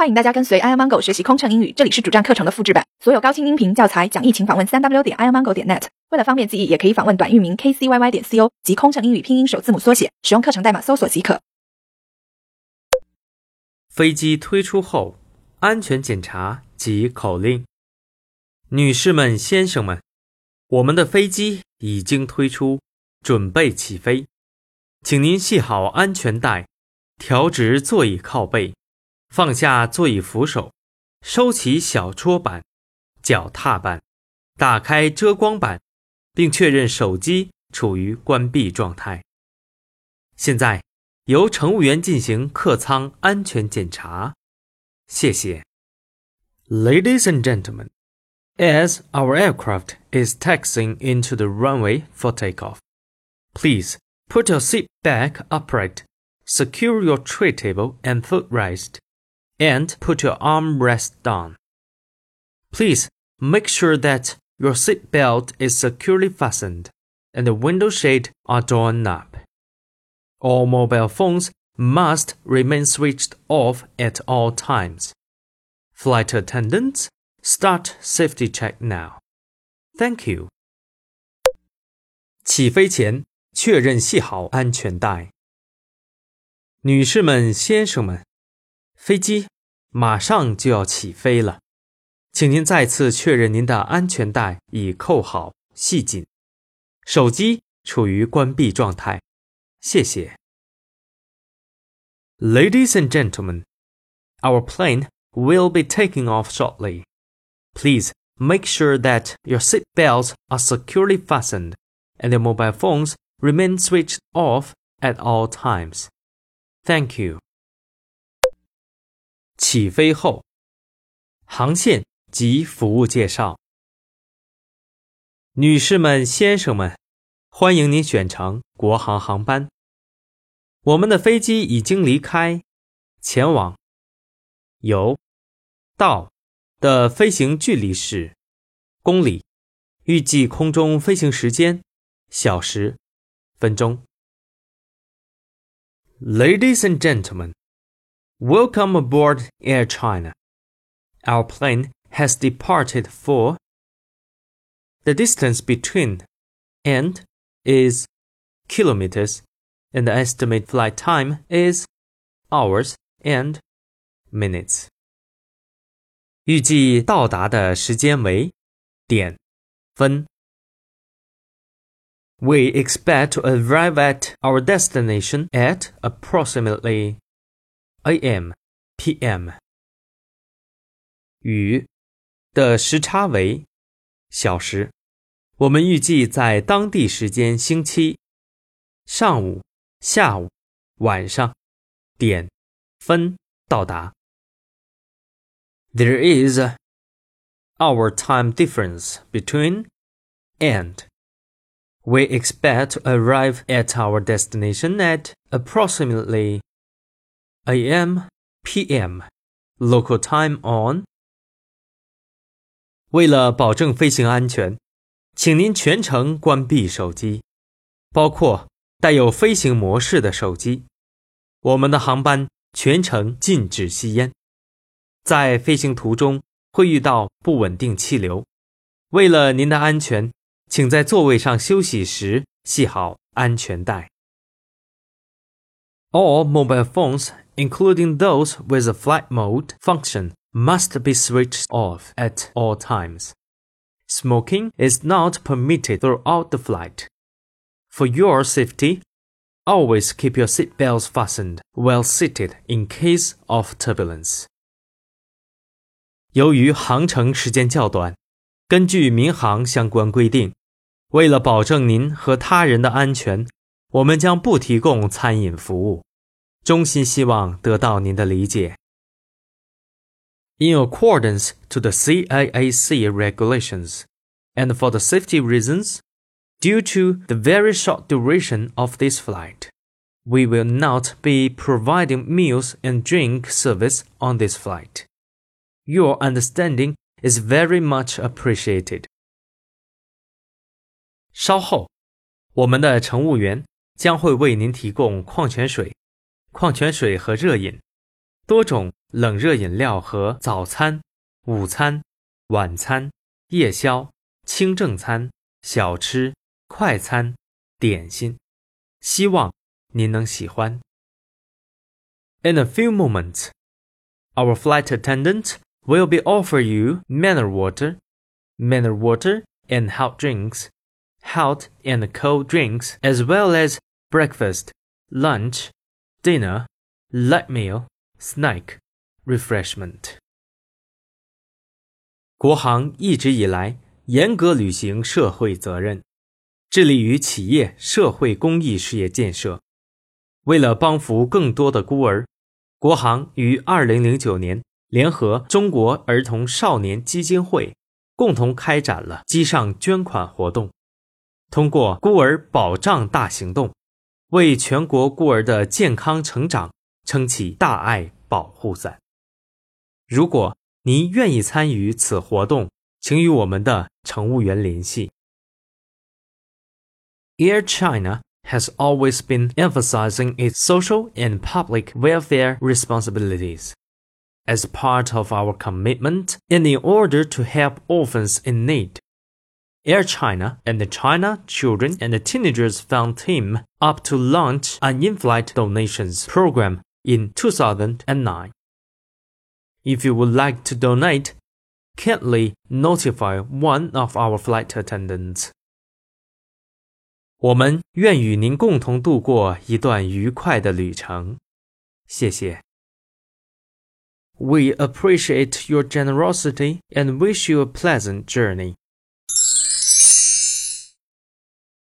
欢迎大家跟随 iomango 学习空乘英语，这里是主站课程的复制版，所有高清音频教材讲义，请访问三 w 点 iomango 点 net。为了方便记忆，也可以访问短域名 kcyy 点 co 及空乘英语拼音首字母缩写，使用课程代码搜索即可。飞机推出后，安全检查及口令。女士们、先生们，我们的飞机已经推出，准备起飞，请您系好安全带，调直座椅靠背。放下座椅扶手，收起小桌板、脚踏板，打开遮光板，并确认手机处于关闭状态。现在由乘务员进行客舱安全检查。谢谢。Ladies and gentlemen, as our aircraft is taxiing into the runway for takeoff, please put your seat back upright, secure your tray table and footrest and put your armrest down. Please make sure that your seat belt is securely fastened and the window shade are drawn up. All mobile phones must remain switched off at all times. Flight attendants, start safety check now. Thank you. 起飞前确认系好安全带。女士们、先生们，飞机 马上就要起飞了，请您再次确认您的安全带已扣好、系紧，手机处于关闭状态。谢谢。Ladies and gentlemen, our plane will be taking off shortly. Please make sure that your seat belts are securely fastened and your mobile phones remain switched off at all times. Thank you. 起飞后，航线及服务介绍。女士们、先生们，欢迎您选乘国航航班。我们的飞机已经离开，前往由到的飞行距离是公里，预计空中飞行时间小时、分钟。Ladies and gentlemen. Welcome aboard Air China. Our plane has departed for the distance between and is kilometers and the estimated flight time is hours and minutes. 预计到达的时间为点分。We expect to arrive at our destination at approximately A.M. P.M. 与的时差为小时。我们预计在当地时间星期上午、下午、晚上点分到达。There is a hour time difference between and. We expect to arrive at our destination at approximately a.m. p.m. local time on。为了保证飞行安全，请您全程关闭手机，包括带有飞行模式的手机。我们的航班全程禁止吸烟。在飞行途中会遇到不稳定气流。为了您的安全，请在座位上休息时系好安全带。All mobile phones including those with a flight mode function, must be switched off at all times. Smoking is not permitted throughout the flight. For your safety, always keep your seatbelts fastened while seated in case of turbulence. 由于航程时间较短，根据民航相关规定，为了保证您和他人的安全，我们将不提供餐饮服务。 衷心希望得到您的理解。In accordance to the CAAC regulations, and for the safety reasons, due to the very short duration of this flight, we will not be providing meals and drink service on this flight. Your understanding is very much appreciated. 稍后，我们的乘务员将会为您提供矿泉水。 矿泉水和热饮，多种 冷热饮料和早餐、午餐、晚餐、夜宵、清正餐、小吃、快餐、点心。希望您能喜欢。In a few moments, our flight attendant will be offer you mineral water, mineral water and hot drinks, hot and cold drinks, as well as breakfast, lunch, dinner, light meal, snack, refreshment. 国航一直以来严格履行社会责任，致力于企业社会公益事业建设。为了帮扶更多的孤儿，国航于2009年联合中国儿童少年基金会，共同开展了机上捐款活动。通过孤儿保障大行动，为全国孤儿的健康成长撑起大爱保护伞。如果您愿意参与此活动，请与我们的乘务员联系。Air China has always been emphasizing its social and public welfare responsibilities. As part of our commitment and in order to help orphans in need, Air China and the China Children and Teenagers Fund team up to launch an in-flight donations program in 2009. If you would like to donate, kindly notify one of our flight attendants. 我们愿与您共同度过一段愉快的旅程，谢谢。We appreciate your generosity and wish you a pleasant journey.